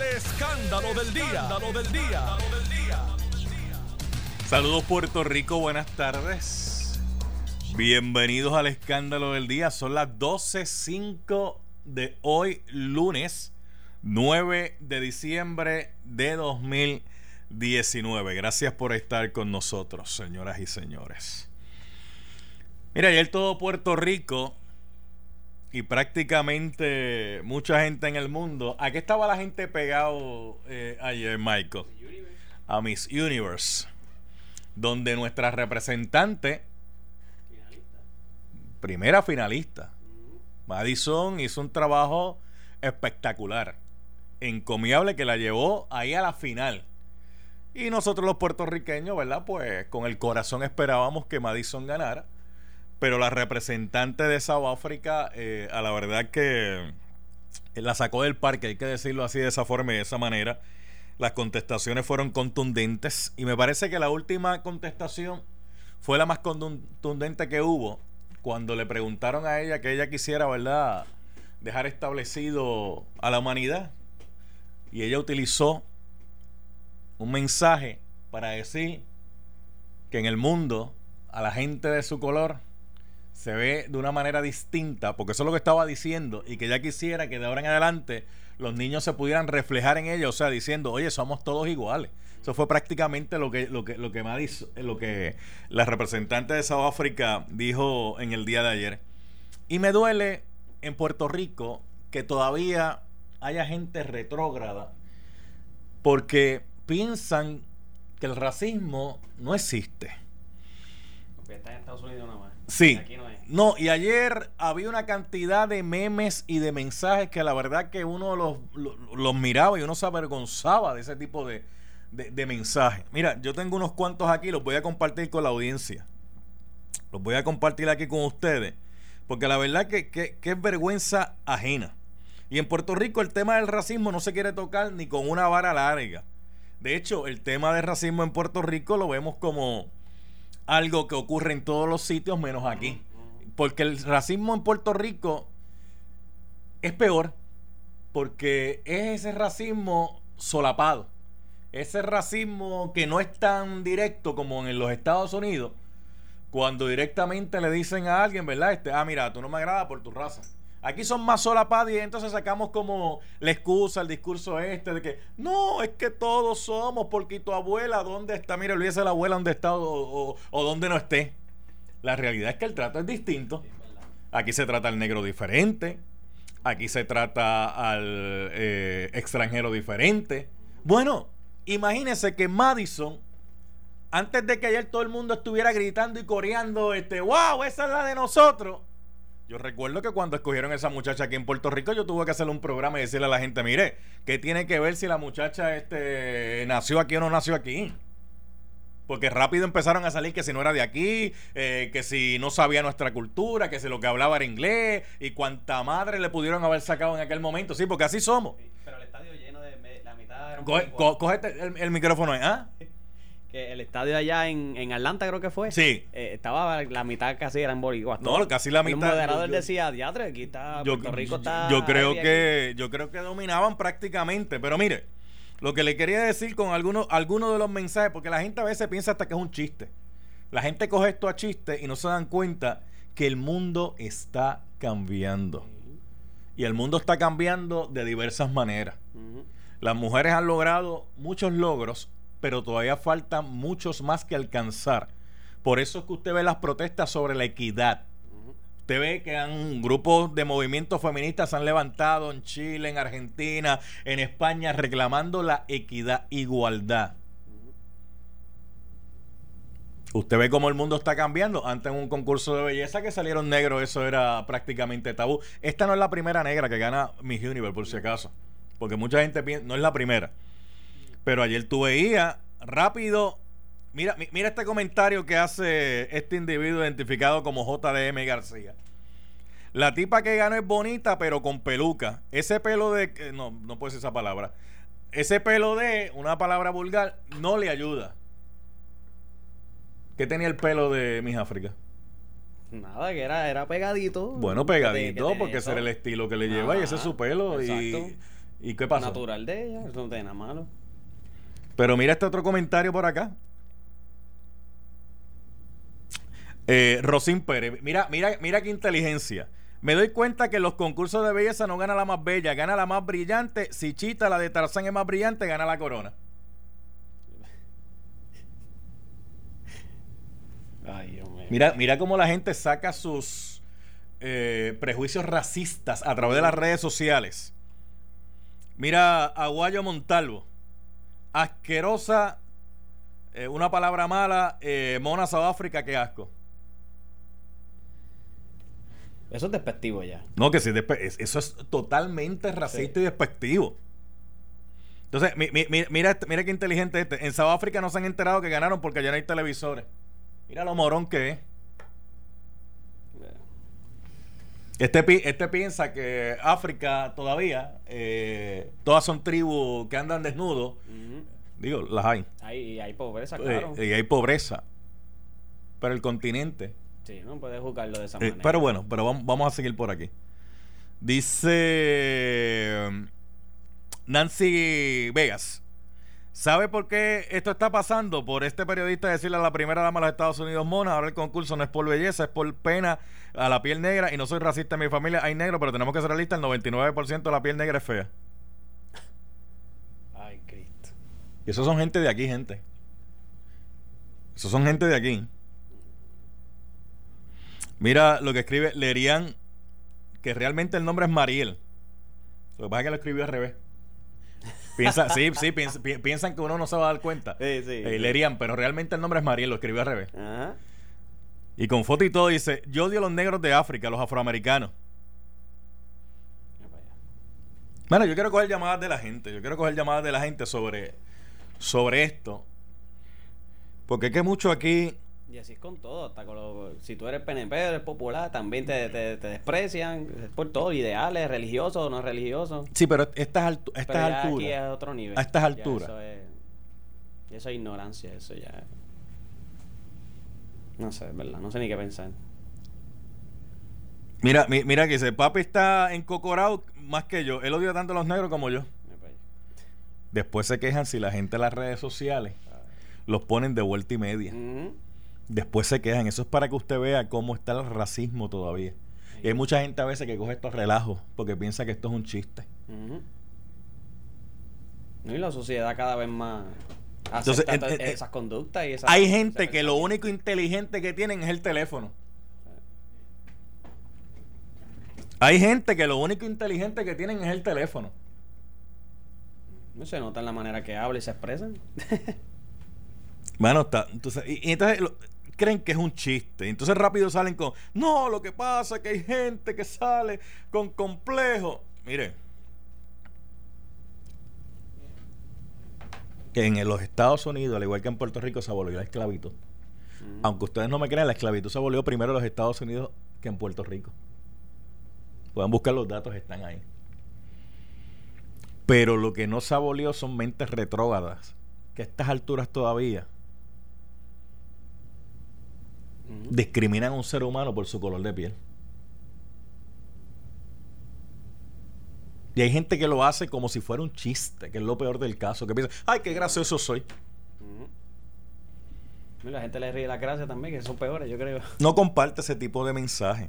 El escándalo del día. Escándalo del día. Saludos Puerto Rico, buenas tardes. Bienvenidos al escándalo del día. Son las 12.05 de hoy, lunes 9 de diciembre de 2019. Gracias por estar con nosotros, señoras y señores. Mira, ayer todo Puerto Rico y prácticamente mucha gente en el mundo. ¿A qué estaba la gente pegado eh, ayer, Michael? A Miss Universe, donde nuestra representante, primera finalista, Madison hizo un trabajo espectacular, encomiable que la llevó ahí a la final. Y nosotros los puertorriqueños, ¿verdad? Pues con el corazón esperábamos que Madison ganara pero la representante de South África, eh, a la verdad que la sacó del parque, hay que decirlo así de esa forma y de esa manera. Las contestaciones fueron contundentes y me parece que la última contestación fue la más contundente que hubo cuando le preguntaron a ella que ella quisiera, ¿verdad?, dejar establecido a la humanidad. Y ella utilizó un mensaje para decir que en el mundo a la gente de su color se ve de una manera distinta, porque eso es lo que estaba diciendo, y que ya quisiera que de ahora en adelante los niños se pudieran reflejar en ellos, o sea, diciendo, oye, somos todos iguales. Eso fue prácticamente lo que, lo que, lo que, lo que la representante de South África dijo en el día de ayer. Y me duele en Puerto Rico que todavía haya gente retrógrada porque piensan que el racismo no existe. está en Estados Unidos nada más. Sí. no, y ayer había una cantidad de memes y de mensajes que la verdad que uno los, los, miraba y uno se avergonzaba de ese tipo de, de, mensajes. Mira, yo tengo unos cuantos aquí, los voy a compartir con la audiencia. Los voy a compartir aquí con ustedes. Porque la verdad que, que, que es vergüenza ajena. Y en Puerto Rico el tema del racismo no se quiere tocar ni con una vara larga. De hecho, el tema del racismo en Puerto Rico lo vemos como algo que ocurre en todos los sitios menos aquí. Porque el racismo en Puerto Rico es peor porque es ese racismo solapado. Ese racismo que no es tan directo como en los Estados Unidos, cuando directamente le dicen a alguien, ¿verdad? Este, ah, mira, tú no me agrada por tu raza. Aquí son más solapadas y entonces sacamos como la excusa, el discurso este de que no, es que todos somos porque tu abuela, ¿dónde está? Mira, olvídese la abuela dónde está o, o, dónde no esté. La realidad es que el trato es distinto. Aquí se trata al negro diferente. Aquí se trata al eh, extranjero diferente. Bueno, imagínense que Madison, antes de que ayer todo el mundo estuviera gritando y coreando, este, wow, esa es la de nosotros yo recuerdo que cuando escogieron a esa muchacha aquí en Puerto Rico, yo tuve que hacer un programa y decirle a la gente, mire, ¿qué tiene que ver si la muchacha este, nació aquí o no nació aquí? Porque rápido empezaron a salir que si no era de aquí, eh, que si no sabía nuestra cultura, que si lo que hablaba era inglés, y cuánta madre le pudieron haber sacado en aquel momento. Sí, porque así somos. pero el estadio lleno de la mitad. Coge, el, el, micrófono ¿ah? que el estadio allá en, en Atlanta creo que fue. Sí. Eh, estaba la mitad casi eran boricuas. No, casi la mitad. El moderador decía, diatre, aquí está, Puerto Rico está... Yo creo que, yo creo que dominaban prácticamente, pero mire, lo que le quería decir con algunos, algunos de los mensajes, porque la gente a veces piensa hasta que es un chiste. La gente coge esto a chiste y no se dan cuenta que el mundo está cambiando. Y el mundo está cambiando de diversas maneras. Las mujeres han logrado muchos logros pero todavía faltan muchos más que alcanzar. Por eso es que usted ve las protestas sobre la equidad. Usted ve que han grupos de movimientos feministas se han levantado en Chile, en Argentina, en España, reclamando la equidad, igualdad. Usted ve cómo el mundo está cambiando. Antes en un concurso de belleza que salieron negros, eso era prácticamente tabú. Esta no es la primera negra que gana Miss Universe, por si acaso. Porque mucha gente piensa, no es la primera. Pero ayer tú veías rápido. Mira, mira este comentario que hace este individuo identificado como JDM García. La tipa que ganó es bonita, pero con peluca. Ese pelo de. No, no puedo decir esa palabra. Ese pelo de, una palabra vulgar, no le ayuda. ¿Qué tenía el pelo de Miss África? Nada, que era, era pegadito. Bueno, pegadito, porque ese era el estilo que le lleva y ese es su pelo. Y ¿Y qué pasó? Natural de ella, eso no tiene nada malo. Pero mira este otro comentario por acá. Eh, Rosín Pérez, mira, mira, mira qué inteligencia. Me doy cuenta que en los concursos de belleza no gana la más bella, gana la más brillante. Si Chita, la de Tarzán, es más brillante, gana la corona. Ay, Dios mío. Mira, mira cómo la gente saca sus eh, prejuicios racistas a través de las redes sociales. Mira, Aguayo Montalvo. Asquerosa, eh, una palabra mala, eh, Mona Sudáfrica, qué asco. Eso es despectivo ya. No, que sí, eso es totalmente racista y despectivo. Entonces, mi- mi- mi- mira, este- mira qué inteligente este. En Sudáfrica no se han enterado que ganaron porque ya no hay televisores. Mira lo morón que es. Este, este piensa que África todavía, eh, todas son tribus que andan desnudos. Digo, las hay. Hay, hay pobreza, Eh, claro. y hay pobreza. Pero el continente. Sí, no puedes juzgarlo de esa eh, manera. pero bueno, pero vamos, vamos a seguir por aquí. Dice Nancy Vegas. ¿Sabe por qué esto está pasando? Por este periodista decirle a la primera dama de los Estados Unidos, Mona, ahora el concurso no es por belleza, es por pena a la piel negra y no soy racista en mi familia, hay negro, pero tenemos que ser realistas, el 99% de la piel negra es fea. Ay, Cristo. Y esos son gente de aquí, gente. Esos son gente de aquí. Mira lo que escribe Lerian, que realmente el nombre es Mariel. Lo que pasa es que lo escribió al revés. Piensa, sí, sí, piensa- pi- piensan que uno no se va a dar cuenta. Sí, sí. Eh, Lerian, pero realmente el nombre es Mariel, lo escribió al revés. Ajá. Y con foto y todo dice, yo odio a los negros de África, los afroamericanos. Bueno, yo quiero coger llamadas de la gente. Yo quiero coger llamadas de la gente sobre, sobre esto. Porque es que mucho aquí Y así es con todo, hasta con lo- si tú eres PNP, eres popular, también te, te, te desprecian, es por todo, ideales, religiosos o no religiosos. Sí, pero estas, altu- estas Pero ya aquí alturas. es otro nivel. a estas Ya alturas. Eso es, eso es ignorancia, eso ya. No sé, es verdad, no sé ni qué pensar. Mira, mi- mira que dice, papi está en Cocorao más que yo. Él odia tanto a los negros como yo. Después se quejan si la gente en las redes sociales los ponen de vuelta y media. Después se quejan. Eso es para que usted vea cómo está el racismo todavía. Y hay mucha gente a veces que coge estos relajos porque piensa que esto es un chiste. No, Y la sociedad cada vez más Entonces, en- esas conductas y esas Hay gente que lo único inteligente que tienen es el teléfono. Hay gente que lo único inteligente que tienen es el teléfono. No se nota en la manera que habla y se expresan. Bueno, está. Entonces, y, y entonces lo- creen que es un chiste. Entonces rápido salen con, no, lo que pasa es que hay gente que sale con complejo. Mire, que en los Estados Unidos, al igual que en Puerto Rico, se abolió la esclavitud. Ujú. Aunque ustedes no me crean, la esclavitud se abolió primero en los Estados Unidos que en Puerto Rico. Pueden buscar los datos, están ahí. Pero lo que no se abolió son mentes retrógradas, que a estas alturas todavía Ujú. discriminan a un ser humano por su color de piel. Y hay gente que lo hace como si fuera un chiste, que es lo peor del caso, que piensa, ay, qué gracioso soy. La gente le ríe las gracias también, que son peores, yo creo. No comparte ese tipo de mensaje.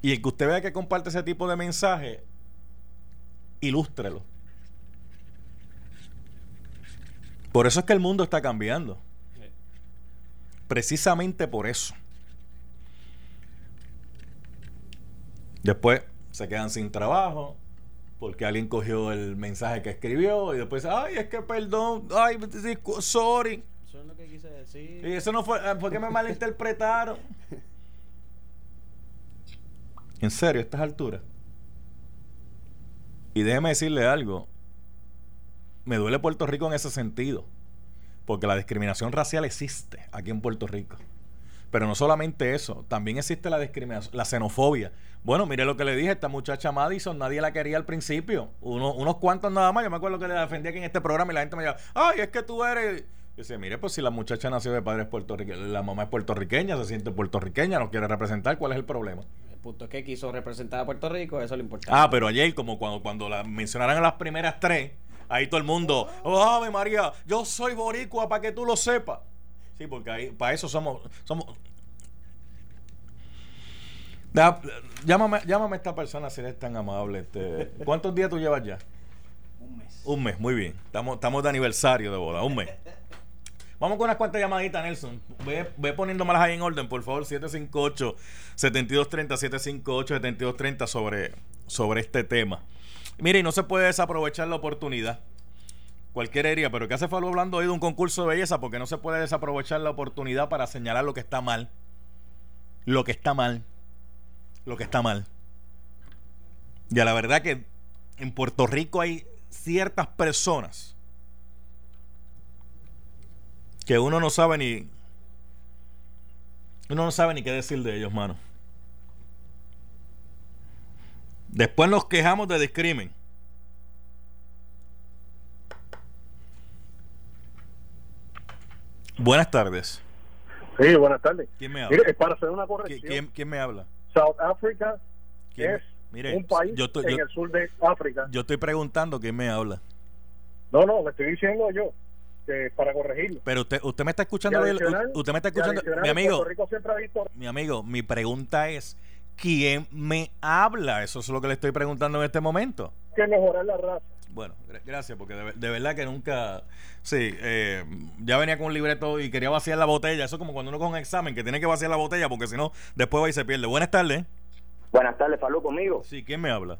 Y el que usted vea que comparte ese tipo de mensaje, ilústrelo. Por eso es que el mundo está cambiando. Sí. Precisamente por eso. Después se quedan sin trabajo porque alguien cogió el mensaje que escribió y después, ay, es que perdón, ay, sorry. Eso es lo que quise decir. Y eso no fue, ah, fue que me malinterpretaron. En serio, a estas alturas. Y déjeme decirle algo. Me duele Puerto Rico en ese sentido. Porque la discriminación racial existe aquí en Puerto Rico. Pero no solamente eso, también existe la discriminación, la xenofobia. Bueno, mire lo que le dije, esta muchacha Madison, nadie la quería al principio. Uno- unos cuantos nada más. Yo me acuerdo que le defendía aquí en este programa y la gente me decía, ay, es que tú eres. Yo decía, mire, pues si la muchacha nació de padres puertorriqueños, la mamá es puertorriqueña, se siente puertorriqueña, no quiere representar, ¿cuál es el problema? El punto es que quiso representar a Puerto Rico, eso es lo importante. Ah, pero ayer, como cuando, cuando la mencionaron en las primeras tres, ahí todo el mundo, oh, Ave María, yo soy boricua para que tú lo sepas. Sí, porque ahí, para eso somos, somos. Da- llámame, llámame a esta persona si eres tan amable. Este, ¿Cuántos días tú llevas ya? Un mes. Un mes, muy bien. Estamos, estamos de aniversario de boda, un mes. Vamos con unas cuantas llamaditas, Nelson. Ve, ve poniéndomelas ahí en orden, por favor. 758-7230, 758-7230 sobre, sobre este tema. Mire, y no se puede desaprovechar la oportunidad. Cualquier herida, pero ¿qué hace Falú hablando hoy de un concurso de belleza? Porque no se puede desaprovechar la oportunidad para señalar lo que está mal. Lo que está mal. Lo que está mal. Y a la verdad que en Puerto Rico hay ciertas personas que uno no sabe ni uno no sabe ni qué decir de ellos, mano. Después nos quejamos de discrimen. Buenas tardes. Sí, buenas tardes. ¿Quién me habla? Mire, para hacer una ¿Qui- corrección, ¿Quién, quién me habla? South Africa ¿Quién? es Mire, un país yo estoy- en yo- el sur de África. Yo estoy preguntando quién me habla. No, no, le estoy diciendo yo que para corregirlo. Pero usted, usted me está escuchando, usted me está escuchando, mi amigo, mi amigo, mi pregunta es, ¿quién me habla? Eso es lo que le estoy preguntando en este momento. que mejorar la raza. Bueno, gra- gracias, porque de, de verdad que nunca, sí, eh, ya venía con un libreto y quería vaciar la botella. Eso es como cuando uno coge un examen, que tiene que vaciar la botella, porque si no, después va y se pierde. Buenas tardes. Buenas tardes, Falú, conmigo. Sí, ¿quién me habla?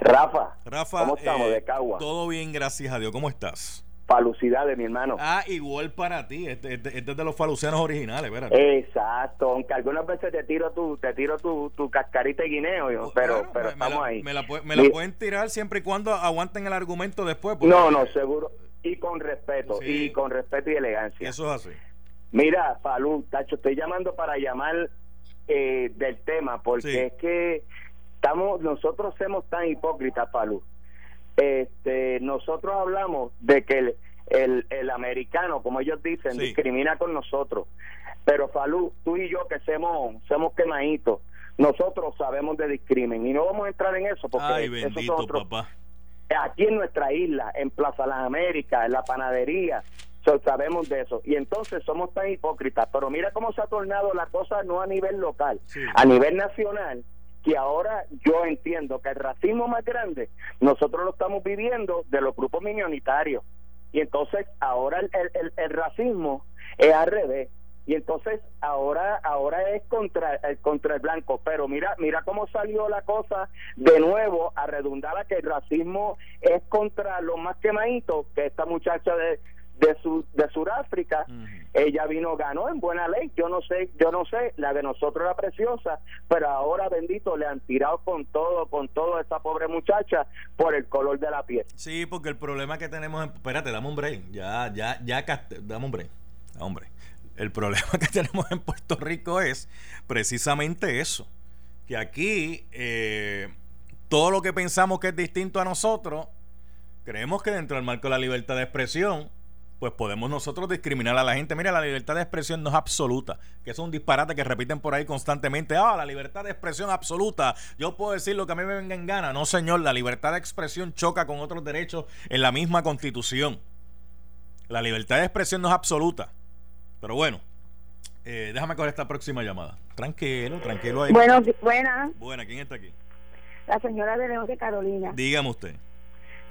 Rafa. Rafa. ¿Cómo estamos? eh, de Cagua. Todo bien, gracias a Dios. ¿Cómo estás? Falucidades, mi hermano. Ah, igual para ti. Este, este- este es de los falucianos originales, espérate. Exacto, aunque algunas veces te tiro tu, te tiro tu, tu cascarita de guineo, yo, pero, Bueno, pero me- me estamos la, ahí. Me la, me pueden tirar siempre y cuando aguanten el argumento después. porque No, no, seguro. Y con respeto, Sí. y con respeto y elegancia. Eso es así. Mira, Falú, Tacho, estoy llamando para llamar eh, del tema, porque Sí. es que estamos, nosotros somos tan hipócritas, Falú. Este, nosotros hablamos de que el, el, el americano, como ellos dicen, Sí. discrimina con nosotros. Pero Falú, tú y yo que somos, somos quemaditos, nosotros sabemos de discrimen y no vamos a entrar en eso porque Ay, esos son bendito, otros- papá. aquí en nuestra isla, en Plaza Las Américas, en la panadería, so- sabemos de eso. Y entonces somos tan hipócritas. Pero mira cómo se ha tornado la cosa no a nivel local, Sí. a nivel nacional, que ahora yo entiendo que el racismo más grande nosotros lo estamos viviendo de los grupos minoritarios. Y entonces ahora el, el- el- racismo es al revés. Y entonces ahora ahora es contra el contra el blanco, pero mira mira cómo salió la cosa de nuevo a redundar a que el racismo es contra los más quemaditos, que esta muchacha de de su de Sudáfrica, ella vino ganó en buena ley, yo no sé, yo no sé, la de nosotros era preciosa, pero ahora bendito le han tirado con todo, con todo a esta pobre muchacha por el color de la piel. Sí, porque el problema que tenemos. En, espérate, dame un break. Ya, ya, ya, dame un break. Hombre, el problema que tenemos en Puerto Rico es precisamente eso. Que aquí eh, todo lo que pensamos que es distinto a nosotros, creemos que dentro del marco de la libertad de expresión, pues podemos nosotros discriminar a la gente. Mira, la libertad de expresión no es absoluta, que es un disparate que repiten por ahí constantemente. Ah, la libertad de expresión absoluta. Yo puedo decir lo que a mí me venga en gana. No, señor, la libertad de expresión choca con otros derechos en la misma constitución. La libertad de expresión no es absoluta. Pero bueno, eh, déjame coger esta próxima llamada. Tranquilo, tranquilo ahí. Bueno, buena, Buena, ¿quién está aquí? la señora de León de Carolina. Dígame usted.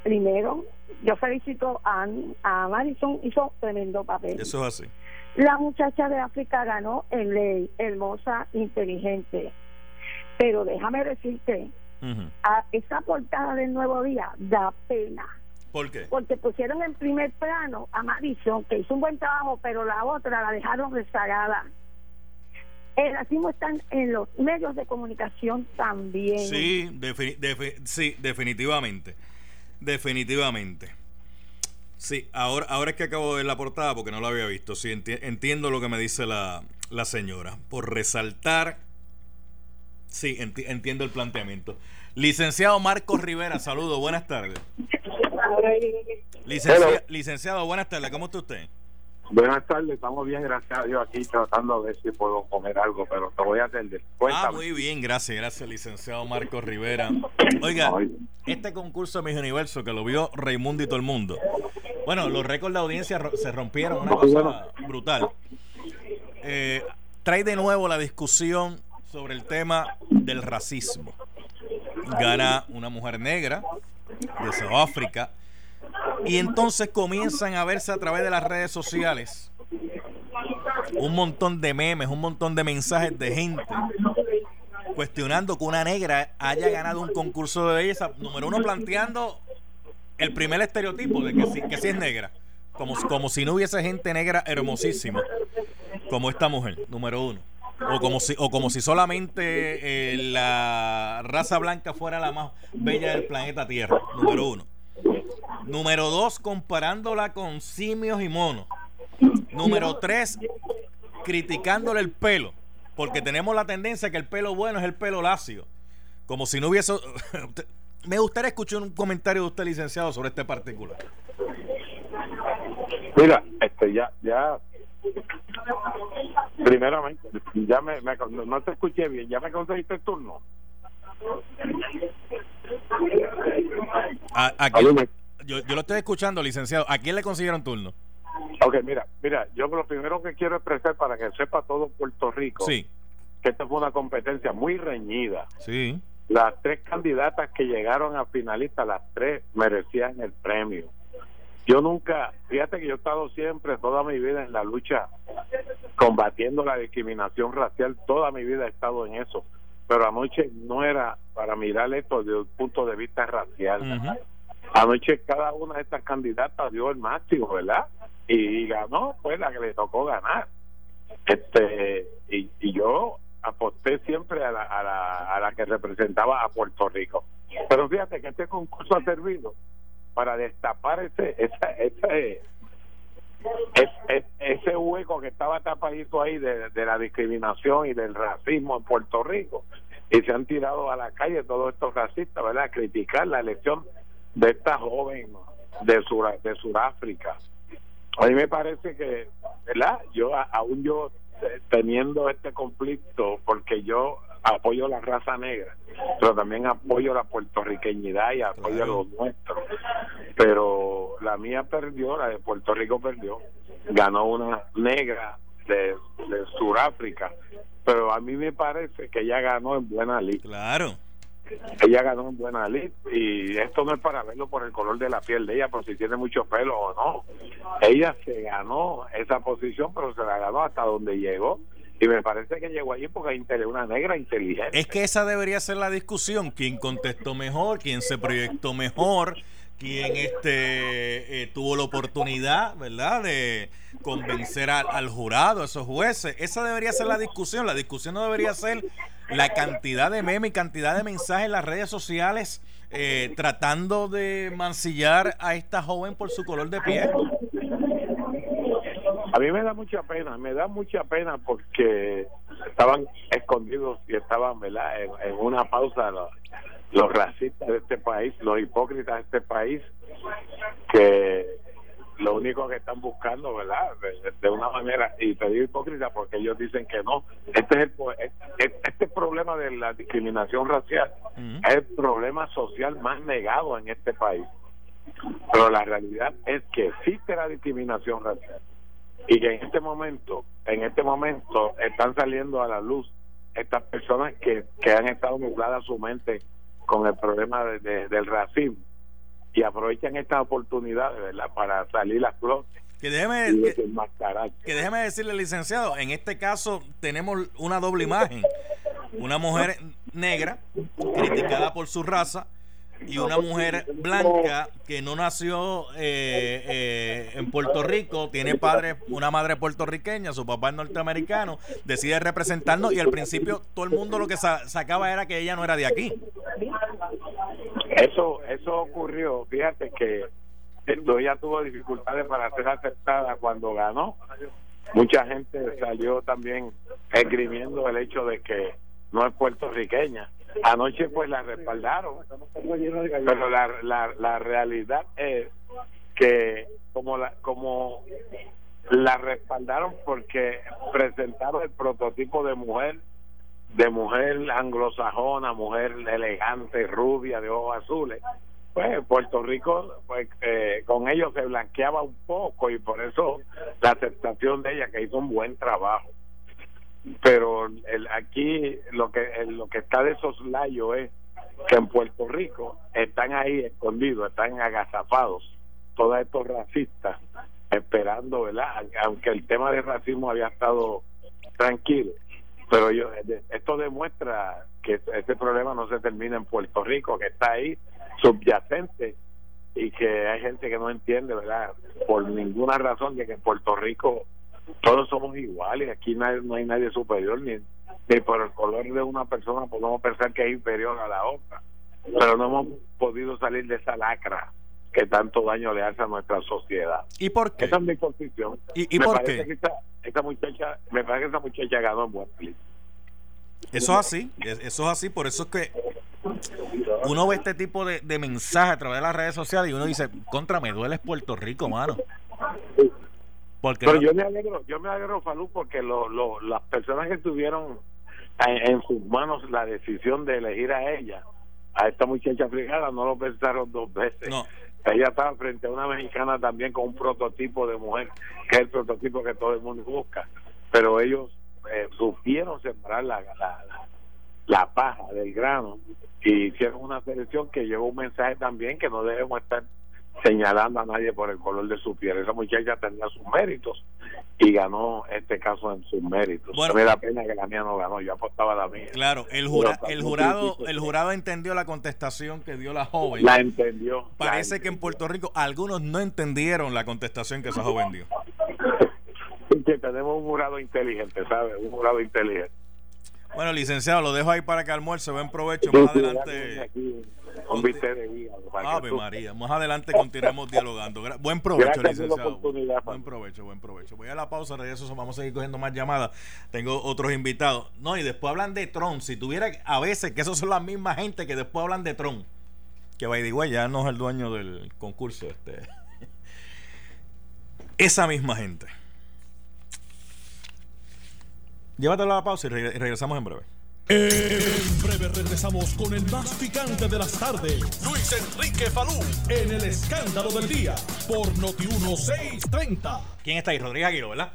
Primero, yo felicito a, a Madison, hizo tremendo papel. Eso es así. La muchacha de África ganó en ley, hermosa, inteligente. Pero déjame decirte, a esa portada del Nuevo Día da pena. ¿Por qué? Porque pusieron en primer plano a Madison, que hizo un buen trabajo, pero la otra la dejaron rezagada. El racismo está en los medios de comunicación también. Sí, defi- sí, definitivamente. Definitivamente. Sí, ahora, ahora es que acabo de ver la portada porque no la había visto. Sí, enti- entiendo lo que me dice la, la señora. Por resaltar, sí, enti- entiendo el planteamiento. Licenciado Marcos Rivera, saludo, buenas tardes. Licencia- Hello. licenciado, buenas tardes, ¿cómo está usted? Buenas tardes, estamos bien, gracias a Dios, aquí tratando de ver si puedo comer algo, pero te voy a atender. Ah, muy bien, gracias, gracias, licenciado Marco Rivera. Oiga, este concurso de Miss Universo que lo vio Raimundo y todo el mundo. Bueno, los récords de audiencia se rompieron, una cosa brutal. Eh, trae de nuevo la discusión sobre el tema del racismo. Gana una mujer negra de Sudáfrica y entonces comienzan a verse a través de las redes sociales un montón de memes, un montón de mensajes de gente cuestionando que una negra haya ganado un concurso de belleza. Número uno, planteando el primer estereotipo de que sí, que sí es negra. Como, como si no hubiese gente negra hermosísima como esta mujer, número uno. O como si, o como si solamente eh, la raza blanca fuera la más bella del planeta Tierra, número uno. Número dos, comparándola con simios y monos. Número tres, criticándole el pelo, porque tenemos la tendencia que el pelo bueno es el pelo lacio, como si no hubiese... Me gustaría escuchar un comentario de usted, licenciado, sobre este particular. Mira, este, ya, ya, primeramente, ya me, me- no te escuché bien, ¿ya me conseguiste el turno? A, a quién- yo, yo lo estoy escuchando, licenciado. ¿A quién le consiguieron turno? Ok, mira, mira, yo lo primero que quiero expresar para que sepa todo Puerto Rico, Sí, que esta fue una competencia muy reñida. sí. Las tres candidatas que llegaron a finalistas, las tres merecían el premio. Yo nunca, fíjate que yo he estado siempre, toda mi vida en la lucha, combatiendo la discriminación racial, toda mi vida he estado en eso. Pero anoche no era para mirar esto desde un punto de vista racial. Ujú. Anoche cada una de estas candidatas dio el máximo, ¿verdad? Y, ganó, pues la que le tocó ganar. Este y, yo aposté siempre a la, a, la, a la que representaba a Puerto Rico. Pero fíjate que este concurso ha servido para destapar ese esa, ese es- es- ese hueco que estaba tapadito ahí de, de la discriminación y del racismo en Puerto Rico y se han tirado a la calle todos estos racistas, ¿verdad? A criticar la elección de esta joven de Sur, de Sudáfrica. A mí me parece que, ¿verdad? Yo a- aún yo eh, teniendo este conflicto porque yo apoyo la raza negra, pero también apoyo la puertorriqueñidad y apoyo Claro. lo nuestro. Pero la mía perdió, la de Puerto Rico perdió, ganó una negra de, de Sudáfrica, pero a mí me parece que ella ganó en buena lid. Claro. Ella ganó en buena lid y esto no es para verlo por el color de la piel de ella, por si tiene mucho pelo o no. Ella se ganó esa posición, pero se la ganó hasta donde llegó. Y me parece que llegó allí porque inte- una negra inteligente. Es que esa debería ser la discusión. ¿Quién contestó mejor? ¿Quién se proyectó mejor? ¿Quién este, eh, tuvo la oportunidad, verdad, de convencer al, al jurado, a esos jueces? Esa debería ser la discusión. La discusión no debería ser la cantidad de memes y cantidad de mensajes en las redes sociales eh, tratando de mancillar a esta joven por su color de piel. A mí me da mucha pena, me da mucha pena porque estaban escondidos y estaban, ¿verdad?, en, en una pausa los, los racistas de este país, los hipócritas de este país, que lo único que están buscando, ¿verdad?, de, de una manera, y te digo hipócrita porque ellos dicen que no. Este es el, este problema de la discriminación racial es el problema social más negado en este país. Pero la realidad es que existe la discriminación racial y que en este momento, en este momento están saliendo a la luz estas personas que, que han estado nubladas su mente con el problema de- de- del racismo y aprovechan estas oportunidades ¿verdad? para salir a flote Que déjeme, que- déjeme decirle, licenciado, en este caso tenemos una doble imagen. Una mujer negra, criticada por su raza, y una mujer blanca que no nació eh, eh, en Puerto Rico, tiene padre, una madre puertorriqueña, su papá es norteamericano, decide representarnos y al principio todo el mundo lo que sa- sacaba era que ella no era de aquí. Eso, eso ocurrió, fíjate que ella tuvo dificultades para ser aceptada cuando ganó. Mucha gente salió también esgrimiendo el hecho de que no es puertorriqueña. Anoche pues la respaldaron, pero la, la, la realidad es que como la, como la respaldaron porque presentaron el prototipo de mujer de mujer anglosajona, mujer elegante, rubia, de ojos azules. Pues Puerto Rico, pues eh, con ellos se blanqueaba un poco y por eso la aceptación de ella, que hizo un buen trabajo. Pero el, aquí lo que lo que está de soslayo es que en Puerto Rico están ahí escondidos, están agazapados todos estos racistas esperando, ¿verdad? Aunque el tema de racismo había estado tranquilo, pero yo, esto demuestra que este problema no se termina en Puerto Rico, que está ahí subyacente y que hay gente que no entiende, ¿verdad? Por ninguna razón de que en Puerto Rico todos somos iguales, aquí no hay, no hay nadie superior, ni, ni por el color de una persona podemos pensar que es inferior a la otra, pero no hemos podido salir de esa lacra que tanto daño le hace a nuestra sociedad. ¿Y por qué? Esa es mi posición. ¿Y, y me por parece qué? Que esta, muchacha, me parece que esa muchacha ganó en buen Eso es así, eso es así, por eso es que uno ve este tipo de, de mensajes a través de las redes sociales y uno dice, contra, me duele Puerto Rico, mano. Porque Pero no- yo me alegro, yo me alegro, Falú, porque lo, lo, las personas que tuvieron en, en sus manos la decisión de elegir a ella, a esta muchacha africana, no lo pensaron dos veces. No. Ella estaba frente a una mexicana también con un prototipo de mujer, que es el prototipo que todo el mundo busca. Pero ellos eh, supieron separar la, la, la, la paja del grano y hicieron una selección que llevó un mensaje también que no debemos estar señalando a nadie por el color de su piel. Esa muchacha tenía sus méritos y ganó este caso en sus méritos. Bueno. me da pena que la mía no ganó, yo apostaba la mía. Claro, el, jura- el jurado el jurado entendió la contestación que dio la joven. La entendió. Parece la que en Puerto Rico algunos no entendieron la contestación que esa joven dio. que tenemos un jurado inteligente, ¿sabes? Un jurado inteligente. Bueno, licenciado, lo dejo ahí para que almuerce. Buen provecho. Más adelante. Que Ave María. Más adelante continuemos dialogando. Buen provecho, Gracias licenciado. Buen provecho, buen provecho. Voy a la pausa, regreso. Vamos a seguir cogiendo más llamadas. Tengo otros invitados. No, y después hablan de Tron. Si tuviera a veces que esos son las mismas gente que después hablan de Tron. Que way, ya no es el dueño del concurso. Este. Esa misma gente. Llévatelo a la pausa y reg- regresamos en breve. En breve regresamos con el más picante de las tardes. Luis Enrique Falú en el escándalo del día por Noti 1630. ¿Quién está ahí? Rodríguez Aguiló, ¿verdad?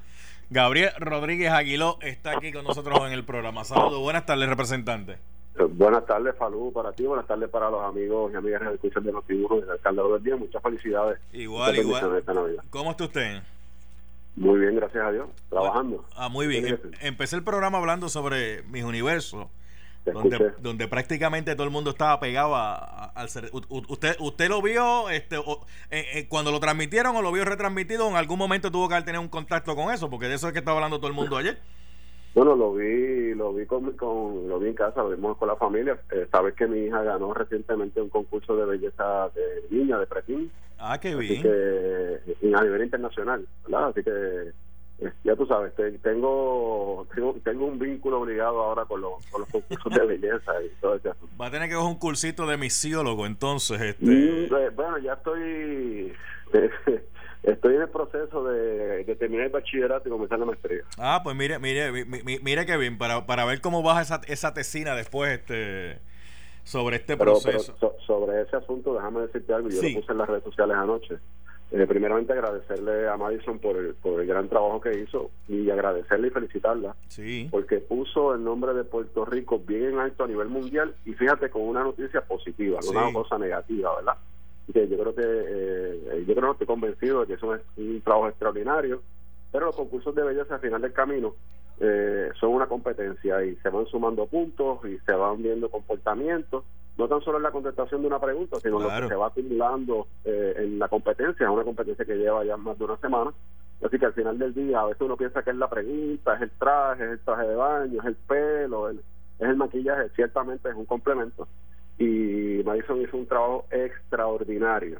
Gabriel Rodríguez Aguiló está aquí con nosotros en el programa. Saludos, buenas tardes, representante. Eh, Buenas tardes, Falú, para ti, buenas tardes para los amigos y amigas de escuchan de Noti1 y del Calderón del Día. Muchas felicidades. Igual, Muchas igual. bendiciones esta Navidad. ¿Cómo está usted? Muy bien, gracias a Dios. Trabajando. Ah, muy bien. Em-. Empecé el programa hablando sobre mis universos, donde, prácticamente todo el mundo estaba pegado a- a- al ser- u- usted usted lo vio este o- eh, eh, cuando lo transmitieron o lo vio retransmitido en algún momento tuvo que haber tenido un contacto con eso porque de eso es que estaba hablando todo el mundo ayer Bueno, lo vi, lo vi con, con- lo vi en casa, lo vimos con la familia. Eh, sabes que mi hija ganó recientemente un concurso de belleza de niña, de pretín, ah qué así bien que y a nivel internacional, ¿verdad? Así que eh, ya tú sabes, te- tengo, tengo tengo un vínculo obligado ahora con los, con los concursos de belleza y todo asunto. va a tener que coger un cursito de misiólogo entonces este Mm, eh, bueno, ya estoy estoy en el proceso de, de terminar el bachillerato y comenzar la maestría. Ah, pues mire, mire, mi- mi- mire que bien, para, para ver cómo baja esa, esa tesina después este sobre este Pero, pero proceso. so- sobre ese asunto, déjame decirte algo. Yo Sí. lo puse en las redes sociales anoche. Eh, primeramente, agradecerle a Madison por el, por el gran trabajo que hizo y agradecerle y felicitarla sí. porque puso el nombre de Puerto Rico bien en alto a nivel mundial y fíjate con una noticia positiva, no Sí. una cosa negativa, ¿verdad? Que yo creo que eh, yo creo que estoy convencido de que eso es un trabajo extraordinario, pero los concursos de belleza al final del camino eh, son una competencia y se van sumando puntos y se van viendo comportamientos, no tan solo en la contestación de una pregunta, sino Claro. lo que se va acumulando eh, en la competencia, es una competencia que lleva ya más de una semana. Así que al final del día, a veces uno piensa que es la pregunta, es el traje, es el traje de baño, es el pelo, el- es el maquillaje, ciertamente es un complemento. Y Madison hizo un trabajo extraordinario,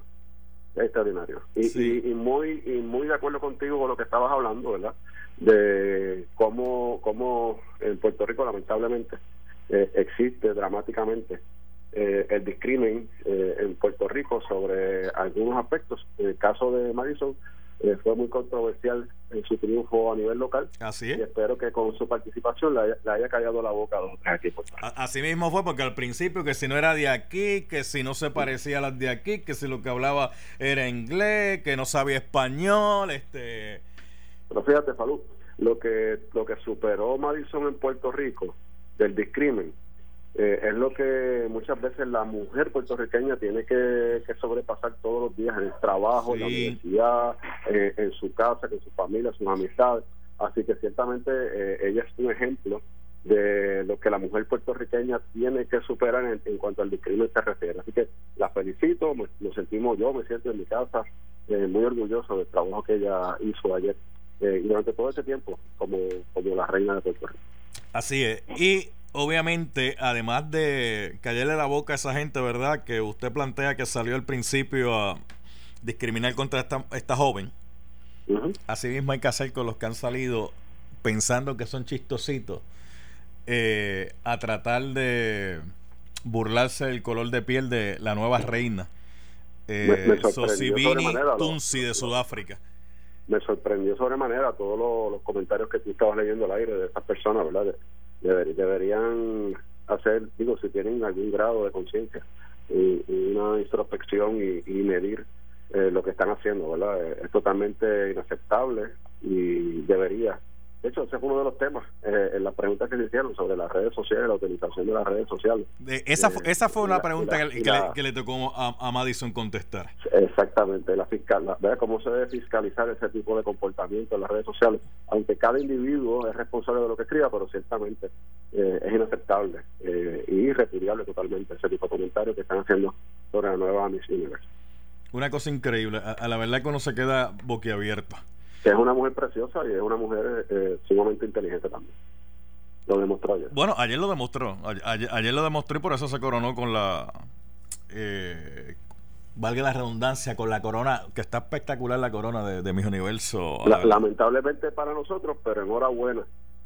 extraordinario. Y, Sí. y, y muy y muy de acuerdo contigo con lo que estabas hablando, ¿verdad? De cómo, cómo en Puerto Rico, lamentablemente, eh, existe dramáticamente eh, el discrimen eh, en Puerto Rico sobre algunos aspectos. En el caso de Madison, eh, fue muy controversial en su triunfo a nivel local. Así Y es. espero que con su participación le haya, le haya callado la boca a los tres equipos. Así mismo fue porque al principio que si no era de aquí, que si no se parecía a las de aquí, que si lo que hablaba era inglés, que no sabía español, este... Pero fíjate, Falú, lo que lo que superó Madison en Puerto Rico del discrimen eh, es lo que muchas veces la mujer puertorriqueña tiene que, que sobrepasar todos los días en el trabajo, en la universidad, eh, en su casa, con su familia, sus amistades. Así que ciertamente eh, ella es un ejemplo de lo que la mujer puertorriqueña tiene que superar en, en cuanto al discrimen se refiere. Así que la felicito, me, lo sentimos yo, me siento en mi casa eh, muy orgulloso del trabajo que ella hizo ayer eh, y durante todo ese tiempo como, como la reina de Puerto Rico. Así es. Y obviamente, además de callarle la boca a esa gente, ¿verdad? Que usted plantea que salió al principio a discriminar contra esta, esta joven. Ujú. Así mismo hay que hacer con los que han salido pensando que son chistositos eh, a tratar de burlarse del color de piel de la nueva reina. Eh, Sosibini. Tunsi de Sudáfrica. me sorprendió sobremanera todos los, los comentarios que tú estabas leyendo al aire de esas personas, ¿verdad? De- deber- deberían hacer, digo, si tienen algún grado de conciencia y, y una introspección y, y medir eh, lo que están haciendo, ¿verdad? Eh, Es totalmente inaceptable y debería. De hecho, ese fue uno de los temas eh, en las preguntas que se hicieron sobre las redes sociales, la utilización de las redes sociales. De- esa, Eh, esa fue una pregunta la- que, le, que le tocó a, a Madison contestar. Exactamente, la fiscal, la- cómo se debe fiscalizar ese tipo de comportamiento en las redes sociales, aunque cada individuo es responsable de lo que escriba, pero ciertamente eh, es inaceptable eh, y repudiable totalmente ese tipo de comentarios que están haciendo sobre la nueva Miss Universe. Una cosa increíble. A, a la verdad que uno se queda boquiabierto. Que es una mujer preciosa y es una mujer eh, sumamente inteligente también. Lo demostró ayer. Bueno, ayer lo demostró. Ayer, ayer- lo demostró y por eso se coronó con la. eh, valga la redundancia, con la corona, que está espectacular la corona de, de Mis Universo. la lamentablemente para nosotros, pero enhorabuena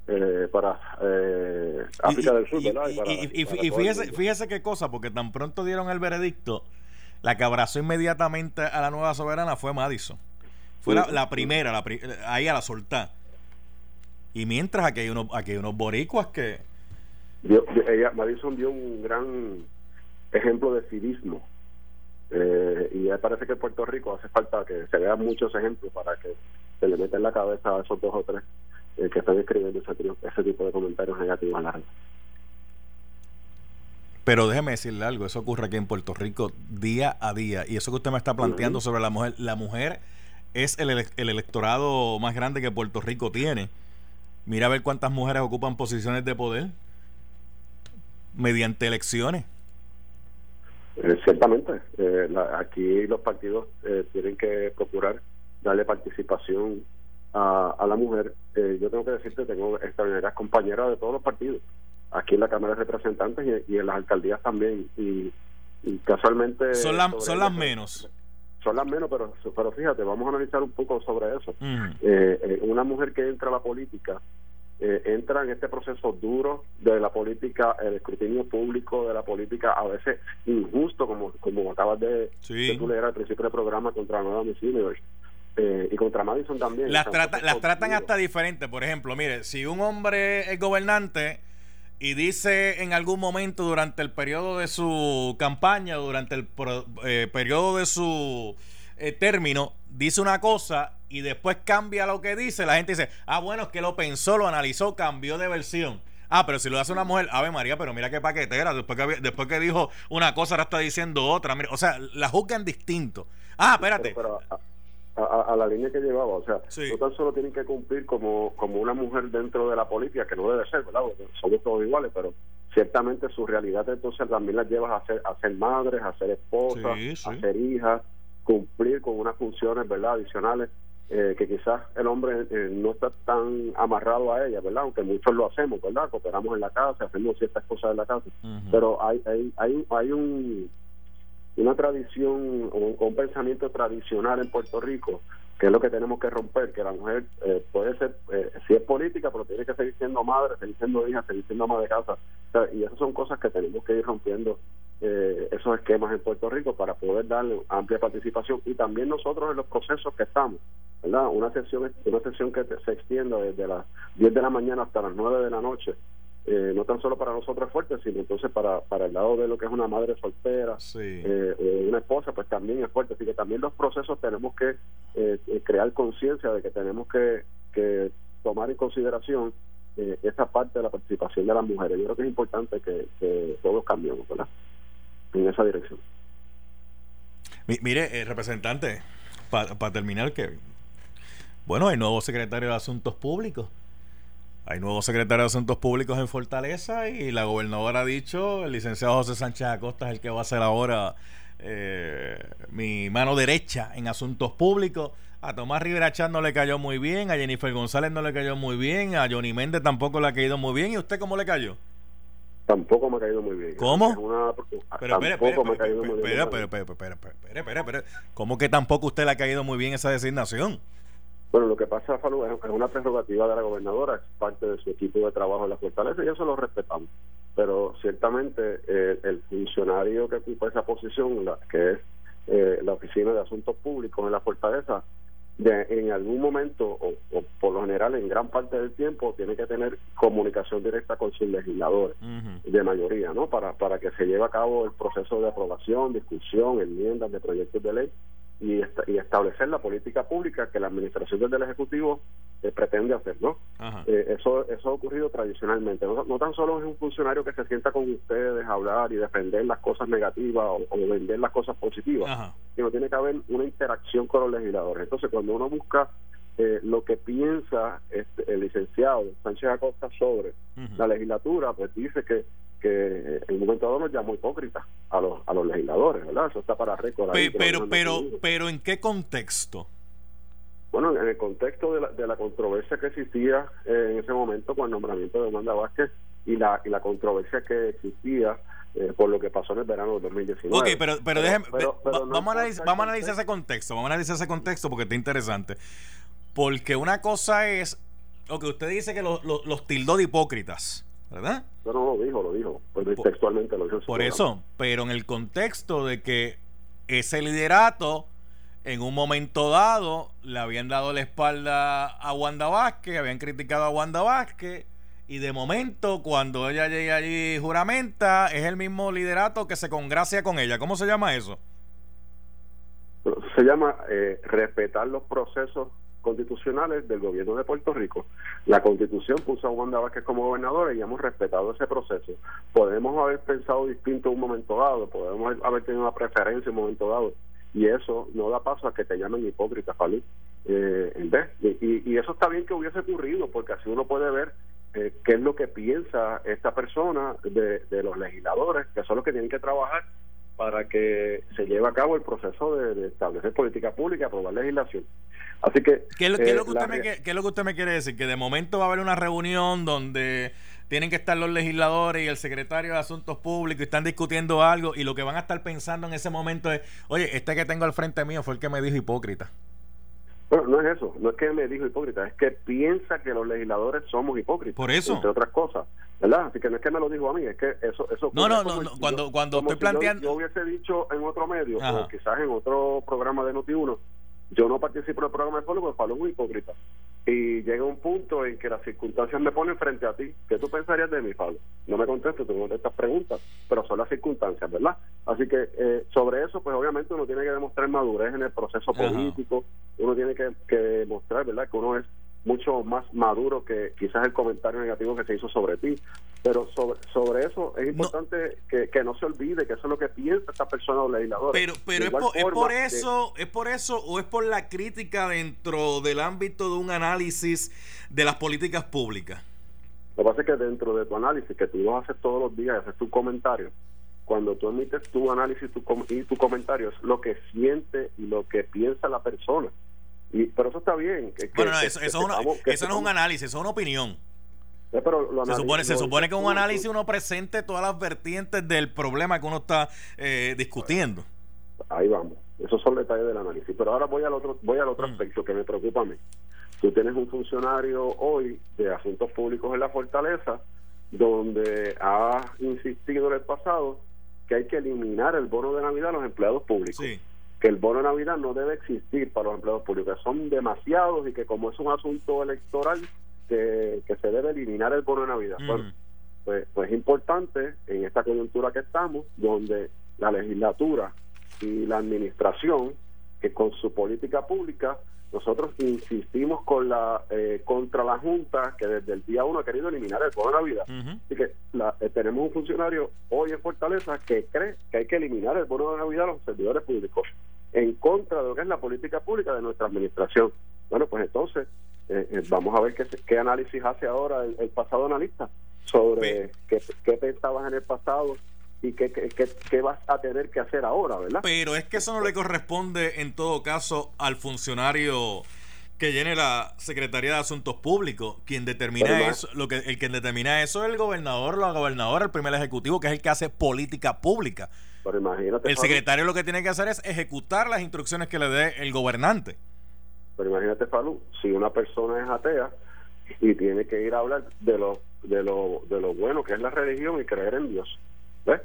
eh, para eh, África Y- del Sur, y- ¿verdad? y- para- y- y- para y todo el fíjese, fíjese qué cosa, porque tan pronto dieron el veredicto, la que abrazó inmediatamente a la nueva soberana fue Madison. Fue la, la primera, la pri- ahí a la soltar. Y mientras aquí hay unos, aquí hay unos boricuas que. dio- ella, Madison dio un gran ejemplo de civismo. Eh, y me parece que en Puerto Rico hace falta que se vean muchos ejemplos para que se le meta en la cabeza a esos dos o tres eh, que están escribiendo ese, tipo de comentarios negativos en la red. Pero déjeme decirle algo, eso ocurre aquí en Puerto Rico día a día. Y eso que usted me está planteando sobre la mujer, la mujer es el, ele- el electorado más grande que Puerto Rico tiene. Mira a ver cuántas mujeres ocupan posiciones de poder mediante elecciones. Eh, ciertamente, eh, la- aquí los partidos eh, tienen que procurar darle participación a, a la mujer. Eh, yo tengo que decirte, tengo extraordinarias compañeras de todos los partidos, aquí en la Cámara de Representantes y, y en las alcaldías también. Y, y casualmente... Son, son las menos. Son las menos, pero, pero fíjate, vamos a analizar un poco sobre eso. Eh, eh, una mujer que entra a la política eh, entra en este proceso duro de la política, el escrutinio público de la política, a veces injusto, como, como acabas de, Sí. de tú leer al principio del programa contra nueva Miss Universe. Eh, y contra Madison también. Las, trata- las tratan hasta diferente. Por ejemplo, mire, si un hombre es gobernante y dice en algún momento durante el periodo de su campaña, durante el pro- eh, periodo de su eh, término, dice una cosa y después cambia lo que dice, la gente dice, ah, bueno, es que lo pensó, lo analizó, cambió de versión. Ah, pero si lo hace una mujer, Ave María, pero mira qué paquetera. Después que, después que dijo una cosa, ahora está diciendo otra. Mira, o sea, la juzgan distinto. Ah, espérate. A, la línea que llevaba, o sea, Sí. no tan solo tienen que cumplir como, como una mujer dentro de la política, que no debe ser, ¿verdad? Porque somos todos iguales, pero ciertamente su realidad entonces también las lleva a ser, a ser madres, a ser esposas, Sí, sí. a ser hijas, cumplir con unas funciones, ¿verdad? Adicionales eh, que quizás el hombre eh, no está tan amarrado a ella, ¿verdad? Aunque muchos lo hacemos, ¿verdad? Cooperamos en la casa, hacemos ciertas cosas en la casa, pero hay, hay, hay, un- hay un una tradición un, pensamiento tradicional en Puerto Rico que es lo que tenemos que romper, que la mujer eh, puede ser, eh, si es política, pero tiene que seguir siendo madre, seguir siendo hija, seguir siendo ama de casa. Y esas son cosas que tenemos que ir rompiendo eh, esos esquemas en Puerto Rico para poder darle amplia participación y también nosotros en los procesos que estamos. ¿verdad? Una sesión, una sesión que se extienda desde las 10 de la mañana hasta las 9 de la noche, eh, no tan solo para nosotros es fuerte, sino entonces para, para el lado de lo que es una madre soltera, eh, o una esposa, pues también es fuerte. Así que también los procesos tenemos que eh, crear conciencia de que tenemos que, que tomar en consideración esa parte de la participación de las mujeres. Yo creo que es importante que, que todos cambiemos, ¿verdad? En esa dirección. Mire, representante, para terminar, que bueno, hay nuevo secretario de Asuntos Públicos. Hay nuevo secretario de Asuntos Públicos en Fortaleza y la gobernadora ha dicho, el licenciado José Sánchez Acosta es el que va a ser ahora eh, mi mano derecha en Asuntos Públicos. A Tomás Rivera Chat no le cayó muy bien, a Jennifer González no le cayó muy bien, a Johnny Méndez tampoco le ha caído muy bien. ¿Y usted cómo le cayó? Tampoco me ha caído muy bien. ¿Cómo? pero, tampoco me ha caído muy bien. Espera, ¿Cómo que tampoco usted le ha caído muy bien esa designación? Bueno, lo que pasa, Falú, es una prerrogativa de la gobernadora, es parte de su equipo de trabajo en la fortaleza y eso lo respetamos. Pero ciertamente eh, el funcionario que ocupa esa posición, la, que es eh, la Oficina de Asuntos Públicos en la fortaleza, de, en algún momento, o, por lo general en gran parte del tiempo, tiene que tener comunicación directa con sus legisladores de mayoría, ¿no? Para, para que se lleve a cabo el proceso de aprobación, discusión, enmiendas de proyectos de ley y, y establecer la política pública que la administración del Ejecutivo eh, pretende hacer, ¿no? Eh, eso eso ha ocurrido tradicionalmente. No, tan solo es un funcionario que se sienta con ustedes a hablar y defender las cosas negativas o, vender las cosas positivas, sino tiene que haber una interacción con los legisladores. Entonces, cuando uno busca eh, lo que piensa este, el licenciado Sánchez Acosta sobre la legislatura, pues dice que que en un momento dado nos llamó hipócrita a los, a los legisladores, ¿verdad? Eso está para récord. Pero, pero, pero, ¿en qué contexto? Bueno, en el contexto de la, de la controversia que existía eh, en ese momento con el nombramiento de Wanda Vázquez y la, y la controversia que existía eh, por lo que pasó en el verano de 2019. Ok, pero, pero, déjeme, vamos, a analizar, vamos a analizar ese contexto, vamos a analizar ese contexto porque está interesante. Porque una cosa es, lo que usted dice que los, los, los tildó de hipócritas. ¿Verdad? No, no lo dijo, lo dijo. Pues textualmente lo dijo. Por eso, pero en el contexto de que ese liderato en un momento dado le habían dado la espalda a Wanda Vázquez, habían criticado a Wanda Vázquez y de momento cuando ella llega allí juramenta es el mismo liderato que se congracia con ella. ¿Cómo se llama eso? Se llama eh, respetar los procesos constitucionales del gobierno de Puerto Rico. La constitución puso a Wanda Vázquez como gobernadora y hemos respetado ese proceso. Podemos haber pensado distinto en un momento dado, podemos haber tenido una preferencia en un momento dado, y eso no da paso a que te llamen hipócrita, Falú. Eh, en. Y, y, eso está bien que hubiese ocurrido, porque así uno puede ver eh, qué es lo que piensa esta persona de, de los legisladores, que son los que tienen que trabajar para que se lleve a cabo el proceso de, establecer política pública, aprobar legislación. Así que... ¿Qué es, lo, que usted me, ¿Qué es lo que usted me quiere decir? Que de momento va a haber una reunión donde tienen que estar los legisladores y el secretario de Asuntos Públicos y están discutiendo algo y lo que van a estar pensando en ese momento es, oye, este que tengo al frente mío fue el que me dijo hipócrita. Bueno, no es eso, no es que me dijo hipócrita, es que piensa que los legisladores somos hipócritas. Por eso. Entre otras cosas, ¿verdad? Así que no es que me lo dijo a mí, es que eso... eso no, no, no, cuando, cuando estoy planteando... Yo, hubiese dicho en otro medio, o quizás en otro programa de Noti1, yo no participo en el programa de Pablo porque Pablo es muy hipócrita. Y llega un punto en que las circunstancias me ponen frente a ti. ¿Qué tú pensarías de mí, Pablo? No me contestes, tú no estas preguntas, pero son las circunstancias, ¿verdad? Así que eh, sobre eso, pues obviamente uno tiene que demostrar madurez en el proceso político, uno tiene que, que demostrar, ¿verdad?, que uno es mucho más maduro que quizás el comentario negativo que se hizo sobre ti. Pero sobre, sobre eso es importante Que, que, no se olvide que eso es lo que piensa esta persona o legislador. Pero, pero es por, es por, eso, es por eso o es por la crítica dentro del ámbito de un análisis de las políticas públicas. Lo que pasa es que dentro de tu análisis, que tú lo haces todos los días, haces tu comentario, cuando tú emites tu análisis tu, y tu comentario, es lo que siente y lo que piensa la persona. Y, pero eso está bien. Que, bueno, eso, no es un análisis, eso es una opinión. Eh, se supone, se supone que un análisis uno presente todas las vertientes del problema que uno está eh, discutiendo. Ahí vamos. Esos son detalles del análisis. Pero ahora voy al otro, voy al otro mm. aspecto que me preocupa a mí. Tú tienes un funcionario hoy de asuntos públicos en la fortaleza donde ha insistido en el pasado que hay que eliminar el bono de Navidad a los empleados públicos. Que el bono de Navidad no debe existir para los empleados públicos, son demasiados y que como es un asunto electoral, que, que se debe eliminar el bono de Navidad. Mm. Bueno, pues, pues es importante en esta coyuntura que estamos, donde la legislatura y la administración, que con su política pública, nosotros insistimos con la eh, contra la Junta, que desde el día uno ha querido eliminar el bono de Navidad. Así que la- eh, tenemos un funcionario hoy en Fortaleza que cree que hay que eliminar el bono de Navidad a los servidores públicos en contra de lo que es la política pública de nuestra administración. Bueno, pues entonces eh, eh, vamos a ver qué, análisis hace ahora el, el pasado analista sobre qué, qué pensabas en el pasado y qué, qué, qué- vas a tener que hacer ahora, ¿verdad? Pero es que eso no le corresponde en todo caso al funcionario que llene la Secretaría de Asuntos Públicos. Quien determina Pero eso, lo que el que determina eso es el gobernador, la gobernadora, el primer ejecutivo, que es el que hace política pública. Pero imagínate, El secretario lo que tiene que hacer es ejecutar las instrucciones que le dé el gobernante. Pero imagínate, Falú, si una persona es atea y tiene que ir a hablar de lo, de lo, de lo bueno que es la religión y creer en Dios, ¿ves?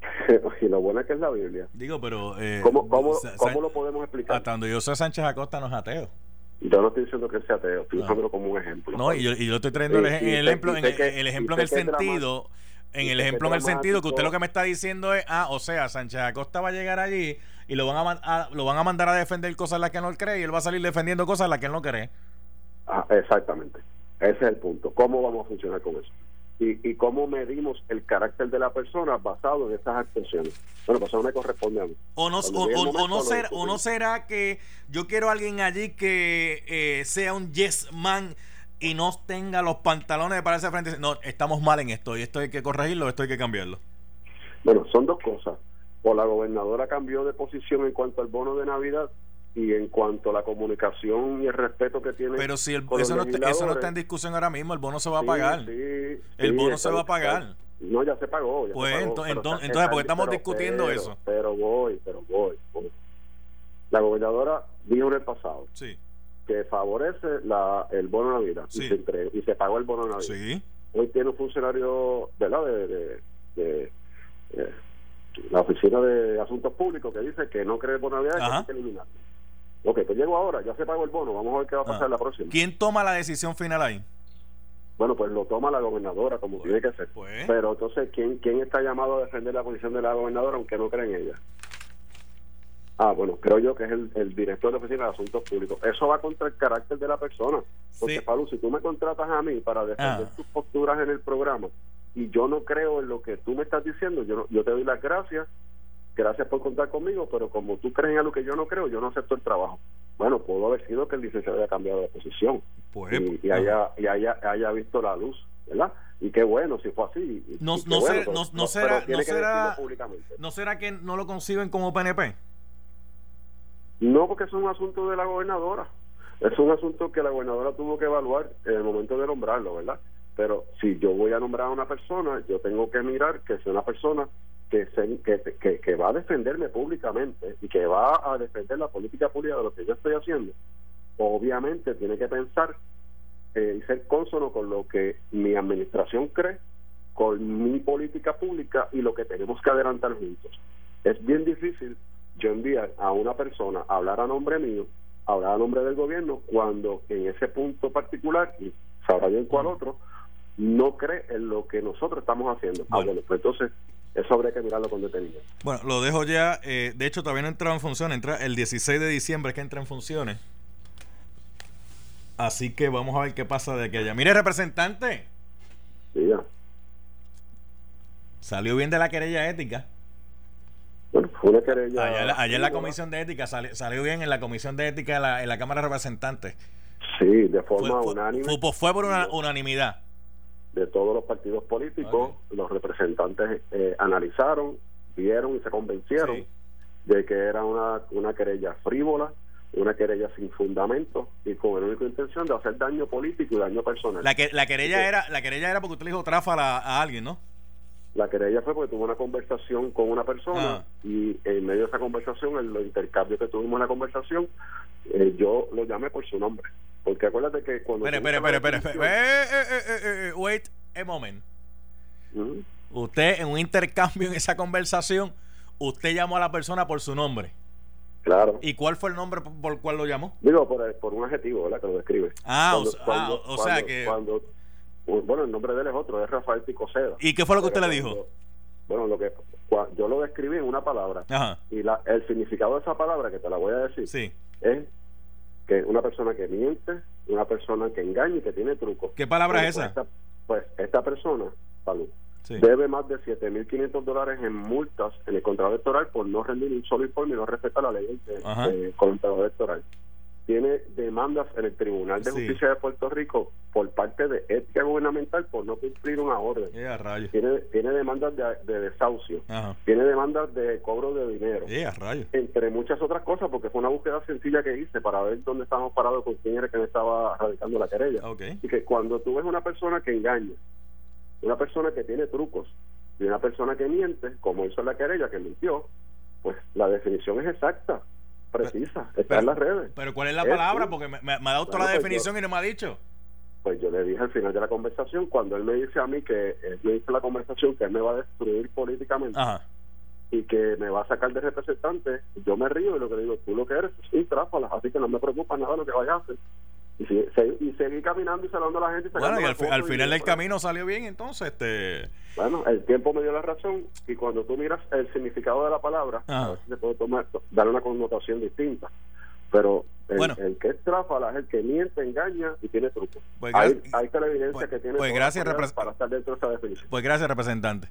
y lo bueno que es la Biblia. Digo, pero... eh, ¿Cómo, cómo, cómo lo podemos explicar? Hasta donde yo sé, Sánchez Acosta no es ateo. Yo no estoy diciendo que sea ateo, estoy Ah. usándolo como un ejemplo. No, y yo, y yo estoy trayendo el, Sí, y el sé- ejemplo, en el, el ejemplo en el sentido, en el ejemplo en el sentido que usted lo que me está diciendo es, ah, o sea, Sánchez Acosta va a llegar allí y lo van a, a- lo van a mandar a defender cosas en las que él no cree y él va a salir defendiendo cosas en las que él no cree. Ah, exactamente. Ese es el punto. ¿Cómo vamos a funcionar con eso? Y, y cómo medimos el carácter de la persona basado en estas actuaciones. Bueno, pues eso me corresponde a mí. O no, o, no lo será, o no será que yo quiero a alguien allí que eh, sea un yes man y no tenga los pantalones para ese frente. No, estamos mal en esto y esto hay que corregirlo, esto hay que cambiarlo. Bueno, son dos cosas. O la gobernadora cambió de posición en cuanto al bono de Navidad y en cuanto a la comunicación y el respeto que tiene. Pero si el- eso, no está, eso no está en discusión ahora mismo, el bono se va a pagar. sí, El sí, bono se va a pagar. No, ya se pagó. ya se Pues, pagó, entonces, ¿por qué está- estamos pero- discutiendo pero- eso? Pero voy, pero voy, voy. La gobernadora dijo en el pasado Sí, que favorece la, el bono de Navidad Sí. y, se entregó- y se pagó el bono de Navidad. sí. Hoy tiene un funcionario ¿verdad? de, de, de- de la Oficina de Asuntos Públicos que dice que no cree el bono Navidad y que hay que eliminarlo. Ok, pues llego ahora, ya se pagó el bono, vamos a ver qué va a pasar Ah. la próxima. ¿Quién toma la decisión final ahí? Bueno, pues lo toma la gobernadora como Pues, tiene que ser. pues. Pero entonces, ¿quién, ¿quién está llamado a defender la posición de la gobernadora aunque no cree en ella? Ah, bueno, creo yo que es el, el director de la Oficina de Asuntos Públicos. Eso va contra el carácter de la persona. Porque, Sí. Pablo, si tú me contratas a mí para defender Ah. tus posturas en el programa y yo no creo en lo que tú me estás diciendo, yo, no- yo te doy las gracias, gracias por contar conmigo, pero como tú crees en algo que yo no creo, yo no acepto el trabajo. Bueno, pudo haber sido que el licenciado haya cambiado de posición Pues, y, y haya, y haya, haya visto la luz, ¿verdad? Y qué bueno si fue así. y- No- y qué no bueno, ser- pero- no- no pero será- tiene no que será- decirlo públicamente. ¿No será que no lo conciben como PNP? No, porque es un asunto de la gobernadora. Es un asunto que la gobernadora tuvo que evaluar en el momento de nombrarlo, ¿verdad? Pero si yo voy a nombrar a una persona, yo tengo que mirar que sea una persona que, se- que, que, que va a defenderme públicamente y que va a defender la política pública de lo que yo estoy haciendo. Obviamente tiene que pensar eh, y ser cónsono con lo que mi administración cree, con mi política pública y lo que tenemos que adelantar juntos. Es bien difícil yo enviar a una persona a hablar a nombre mío, a hablar a nombre del gobierno, cuando en ese punto particular, y sabrá bien cuál otro, no cree en lo que nosotros estamos haciendo. Ah, Bueno. bueno, pues entonces eso habría que mirarlo con detenimiento. Bueno, lo dejo ya. eh, de hecho, todavía no ha entrado en función. Entra el 16 de diciembre que entra en funciones. Así que vamos a ver qué pasa de aquí allá. Mire, representante. Sí, ya. Salió bien de la querella ética. Una querella. Allá, en la- allá en la Sí, comisión de ética salió, salió bien en la comisión de ética en la, en la Cámara de Representantes. Sí, de forma fue- unánime. fue por- fue por una unanimidad. de todos los partidos políticos, los representantes eh, analizaron, vieron y se convencieron Sí. de que era una, una querella frívola, una querella sin fundamento y con la única intención de hacer daño político y daño personal. La, que, la querella Sí. era la querella era porque usted le dijo tráfala a alguien, ¿no? La querella fue porque tuvo una conversación con una persona Ah. y en medio de esa conversación, en los intercambios que tuvimos en la conversación, eh, yo lo llamé por su nombre. Porque acuérdate que cuando... Buscas espere. la espere. Eh, eh, wait a moment. Usted en un intercambio en esa conversación, usted llamó a la persona por su nombre. Claro. ¿Y cuál fue el nombre por, por el cual lo llamó? Digo, por, por un adjetivo, ¿verdad? Que lo describe. Ah, o Cuando- sea- cuando- ah, o sea que- Cuando, bueno, el nombre de él es otro, es Rafael Picoceda. ¿Y qué fue lo que usted le dijo? Bueno, lo que yo lo describí en una palabra. Ajá. Y la, el significado de esa palabra, que te la voy a decir, Sí. es que una persona que miente, una persona que engaña y que tiene trucos. ¿Qué palabra Pues es esa? Esta, pues esta persona, salud, Sí. debe más de 7.500 dólares en multas en el contrato electoral por no rendir un solo informe y no respetar la ley del Ajá. de contrato electoral. Tiene demandas en el Tribunal de Sí. Justicia de Puerto Rico por parte de ética gubernamental por no cumplir una orden. Eh. Tiene, tiene demandas de, de desahucio. Ajá. Tiene demandas de cobro de dinero. Eh. Entre muchas otras cosas, porque fue una búsqueda sencilla que hice para ver dónde estábamos parados con quién era que me estaba radicando la querella. Y que cuando tú ves una persona que engaña, una persona que tiene trucos y una persona que miente, como hizo la querella, que mintió, pues la definición es exacta, precisa, está pero- en las redes. Pero ¿cuál es la Es palabra? tú. Porque me, ha dado toda la pues definición yo- y no me ha dicho. Pues yo le dije al final de la conversación, cuando él me dice a mí que él me dice la conversación que él me va a destruir políticamente Ajá. y que me va a sacar de representante, yo me río y lo que le digo, tú lo que eres es un tráfala, así que no me preocupa nada lo que vayas a hacer. Y, se- y seguí caminando y saludando a la gente. y Bueno, y al, final del camino salió bien, entonces, este... Bueno, el tiempo me dio la razón y cuando tú miras el significado de la palabra, Ajá. a veces se puede tomar, darle una connotación distinta. Pero el, Bueno. el que es tráfala es el que miente, engaña y tiene trucos. Pues hay, hay televidencia pues- que tiene pues gracias, para estar dentro de esa definición. Pues gracias, representante.